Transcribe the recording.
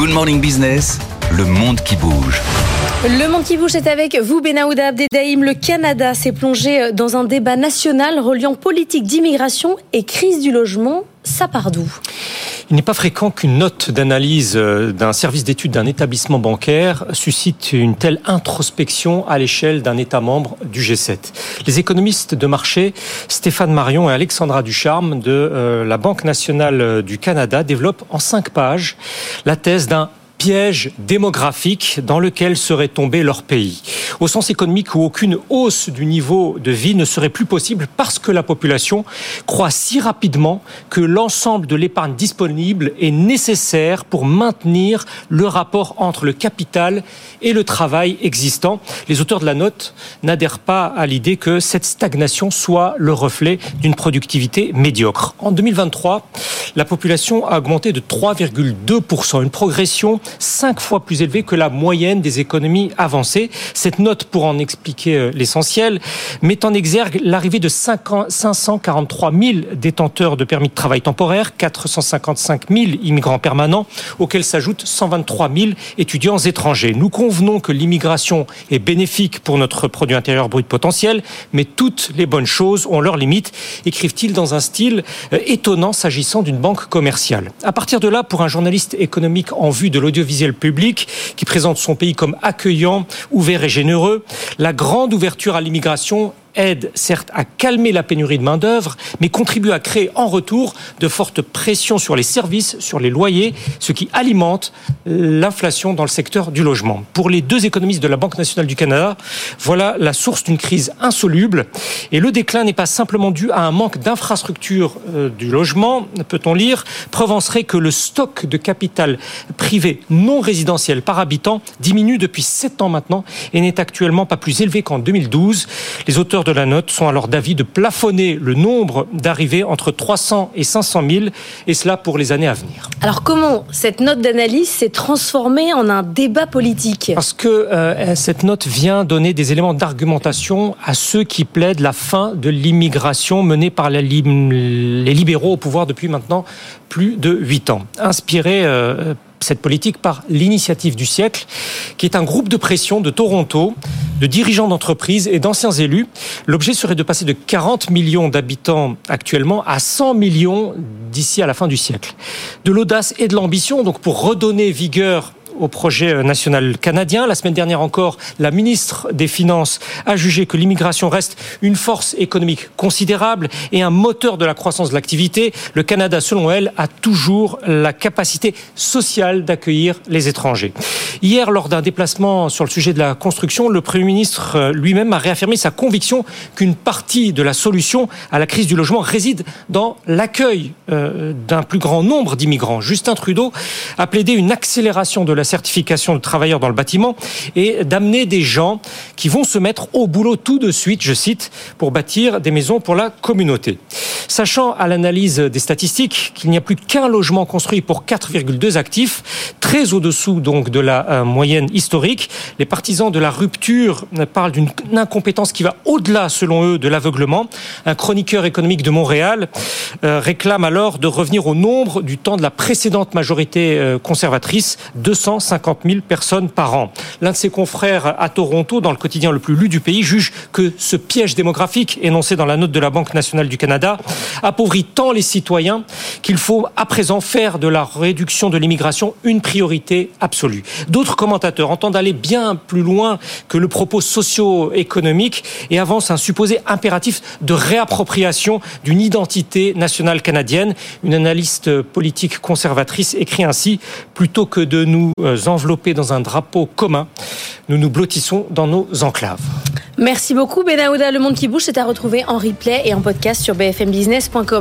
Good Morning Business, le monde qui bouge. Le monde qui bouge est avec vous, Benaouda Abdedaïm. Le Canada s'est plongé dans un débat national reliant politique d'immigration et crise du logement. D'où il n'est pas fréquent qu'une note d'analyse euh, d'un service d'études d'un établissement bancaire suscite une telle introspection à l'échelle d'un État membre du G7. Les économistes de marché Stéphane Marion et Alexandra Ducharme de euh, la Banque nationale du Canada développent en cinq pages la thèse d'un piège démographique dans lequel serait tombé leur pays. Au sens économique où aucune hausse du niveau de vie ne serait plus possible parce que la population croît si rapidement que l'ensemble de l'épargne disponible est nécessaire pour maintenir le rapport entre le capital et le travail existant. Les auteurs de la note n'adhèrent pas à l'idée que cette stagnation soit le reflet d'une productivité médiocre. En 2023, la population a augmenté de 3,2%, une progression cinq fois plus élevé que la moyenne des économies avancées. Cette note, pour en expliquer euh, l'essentiel, met en exergue l'arrivée de 543 000 détenteurs de permis de travail temporaire, 455 000 immigrants permanents, auxquels s'ajoutent 123 000 étudiants étrangers. Nous convenons que l'immigration est bénéfique pour notre produit intérieur brut potentiel, mais toutes les bonnes choses ont leurs limites, écrivent-ils dans un style euh, étonnant s'agissant d'une banque commerciale. À partir de là, pour un journaliste économique en vue de l'audio visuel public qui présente son pays comme accueillant, ouvert et généreux. La grande ouverture à l'immigration aide certes à calmer la pénurie de main-d'œuvre, mais contribue à créer en retour de fortes pressions sur les services, sur les loyers, ce qui alimente l'inflation dans le secteur du logement. Pour les deux économistes de la Banque nationale du Canada, voilà la source d'une crise insoluble. Et le déclin n'est pas simplement dû à un manque d'infrastructures euh, du logement, peut-on lire. Preuve serait que le stock de capital privé non résidentiel par habitant diminue depuis sept ans maintenant et n'est actuellement pas plus élevé qu'en 2012. Les auteurs de la note sont alors d'avis de plafonner le nombre d'arrivées entre 300 et 500 000, et cela pour les années à venir. Alors comment cette note d'analyse s'est transformée en un débat politique? Parce que euh, cette note vient donner des éléments d'argumentation à ceux qui plaident la fin de l'immigration menée par les libéraux au pouvoir depuis maintenant plus de huit ans. Inspiré euh, cette politique par l'initiative du siècle, qui est un groupe de pression de Toronto, de dirigeants d'entreprises et d'anciens élus. L'objet serait de passer de 40 millions d'habitants actuellement à 100 millions d'ici à la fin du siècle. De l'audace et de l'ambition, donc pour redonner vigueur au projet euh, national canadien. La semaine dernière encore, la ministre des Finances a jugé que l'immigration reste une force économique considérable et un moteur de la croissance de l'activité. Le Canada, selon elle, a toujours la capacité sociale d'accueillir les étrangers. Hier, lors d'un déplacement sur le sujet de la construction, le Premier ministre euh, lui-même a réaffirmé sa conviction qu'une partie de la solution à la crise du logement réside dans l'accueil euh, d'un plus grand nombre d'immigrants. Justin Trudeau a plaidé une accélération de la certification de travailleurs dans le bâtiment et d'amener des gens qui vont se mettre au boulot tout de suite, je cite, pour bâtir des maisons pour la communauté. Sachant à l'analyse des statistiques qu'il n'y a plus qu'un logement construit pour 4,2 actifs, très au-dessous donc de la euh, moyenne historique, les partisans de la rupture parlent d'une incompétence qui va au-delà, selon eux, de l'aveuglement. Un chroniqueur économique de Montréal euh, réclame alors de revenir au nombre du temps de la précédente majorité euh, conservatrice, 250 000 personnes par an. L'un de ses confrères à Toronto, dans le quotidien le plus lu du pays, juge que ce piège démographique énoncé dans la note de la Banque nationale du Canada appauvrit tant les citoyens qu'il faut à présent faire de la réduction de l'immigration une priorité absolue. D'autres commentateurs entendent aller bien plus loin que le propos socio-économique et avancent un supposé impératif de réappropriation d'une identité nationale canadienne. Une analyste politique conservatrice écrit ainsi plutôt que de nous envelopper dans un drapeau commun, nous nous blottissons dans nos enclaves. Merci beaucoup Benaouda. Le Monde qui bouge, c'est à retrouver en replay et en podcast sur bfmbusiness.com.